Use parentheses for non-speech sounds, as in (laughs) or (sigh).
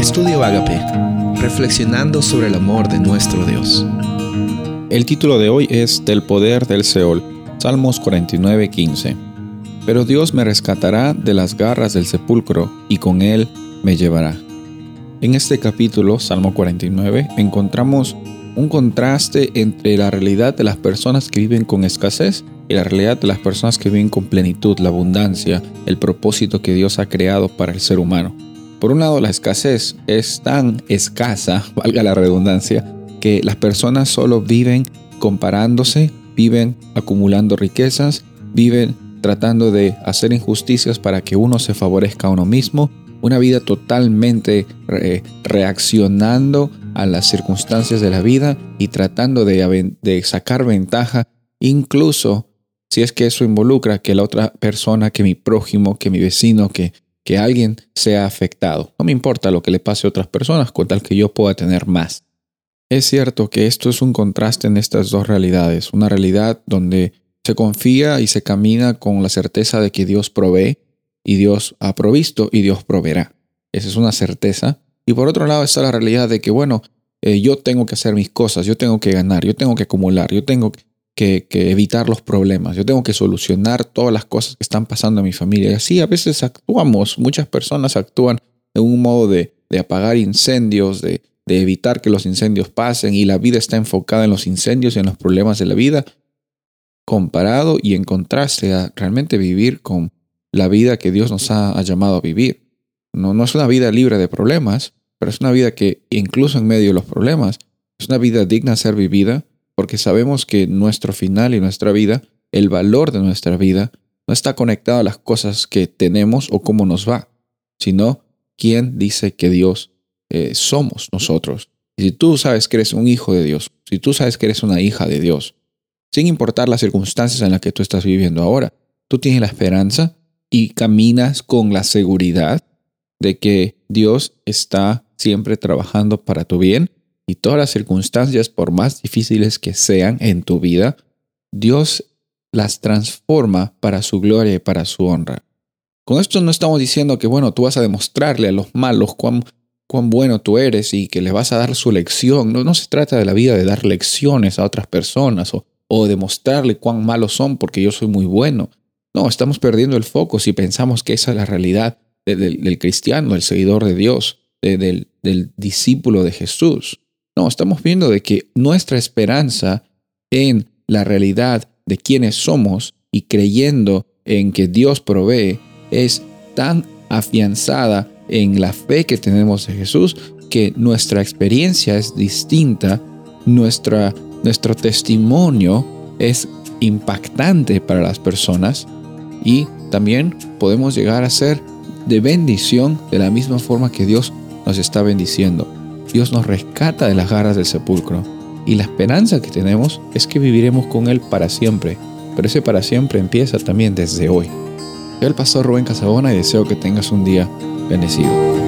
Estudio Agape, reflexionando sobre el amor de nuestro Dios. El título de hoy es Del poder del Seol, Salmos 49:15. Pero Dios me rescatará de las garras del sepulcro y con él me llevará. En este capítulo, Salmo 49, encontramos un contraste entre la realidad de las personas que viven con escasez y la realidad de las personas que viven con plenitud, la abundancia, el propósito que Dios ha creado para el ser humano. Por un lado, la escasez es tan escasa, (laughs) valga la redundancia, que las personas solo viven comparándose, viven acumulando riquezas, viven tratando de hacer injusticias para que uno se favorezca a uno mismo, una vida totalmente reaccionando a las circunstancias de la vida y tratando de, de sacar ventaja, incluso si es que eso involucra que la otra persona, que mi prójimo, que mi vecino, que que alguien sea afectado. No me importa lo que le pase a otras personas, con tal que yo pueda tener más. Es cierto que esto es un contraste en estas dos realidades, una realidad donde se confía y se camina con la certeza de que Dios provee y Dios ha provisto y Dios proveerá. Esa es una certeza. Y por otro lado está la realidad de que, bueno, eh, yo tengo que hacer mis cosas, yo tengo que ganar, yo tengo que acumular, yo tengo que que, evitar los problemas, yo tengo que solucionar todas las cosas que están pasando en mi familia. Y así a veces actuamos, muchas personas actúan en un modo de, apagar incendios, de, de evitar que los incendios pasen y la vida está enfocada en los incendios y en los problemas de la vida, comparado y en contraste a realmente vivir con la vida que Dios nos ha, llamado a vivir. No, no es una vida libre de problemas, pero es una vida que incluso en medio de los problemas es una vida digna de ser vivida porque sabemos que nuestro final y nuestra vida, el valor de nuestra vida, no está conectado a las cosas que tenemos o cómo nos va, sino quién dice que Dios eh, somos nosotros. Y si tú sabes que eres un hijo de Dios, si tú sabes que eres una hija de Dios, sin importar las circunstancias en las que tú estás viviendo ahora, tú tienes la esperanza y caminas con la seguridad de que Dios está siempre trabajando para tu bien y todas las circunstancias, por más difíciles que sean en tu vida, Dios las transforma para su gloria y para su honra. Con esto no estamos diciendo que, bueno, tú vas a demostrarle a los malos cuán, cuán bueno tú eres y que les vas a dar su lección. No, no se trata de la vida de dar lecciones a otras personas o, o demostrarle cuán malos son porque yo soy muy bueno. No, estamos perdiendo el foco si pensamos que esa es la realidad del, cristiano, del seguidor de Dios, del discípulo de Jesús. No, estamos viendo de que nuestra esperanza en la realidad de quienes somos y creyendo en que Dios provee es tan afianzada en la fe que tenemos en Jesús que nuestra experiencia es distinta, nuestra, nuestro testimonio es impactante para las personas y también podemos llegar a ser de bendición de la misma forma que Dios nos está bendiciendo. Dios nos rescata de las garras del sepulcro y la esperanza que tenemos es que viviremos con Él para siempre, pero ese para siempre empieza también desde hoy. Soy el pastor Rubén Casabona y deseo que tengas un día bendecido.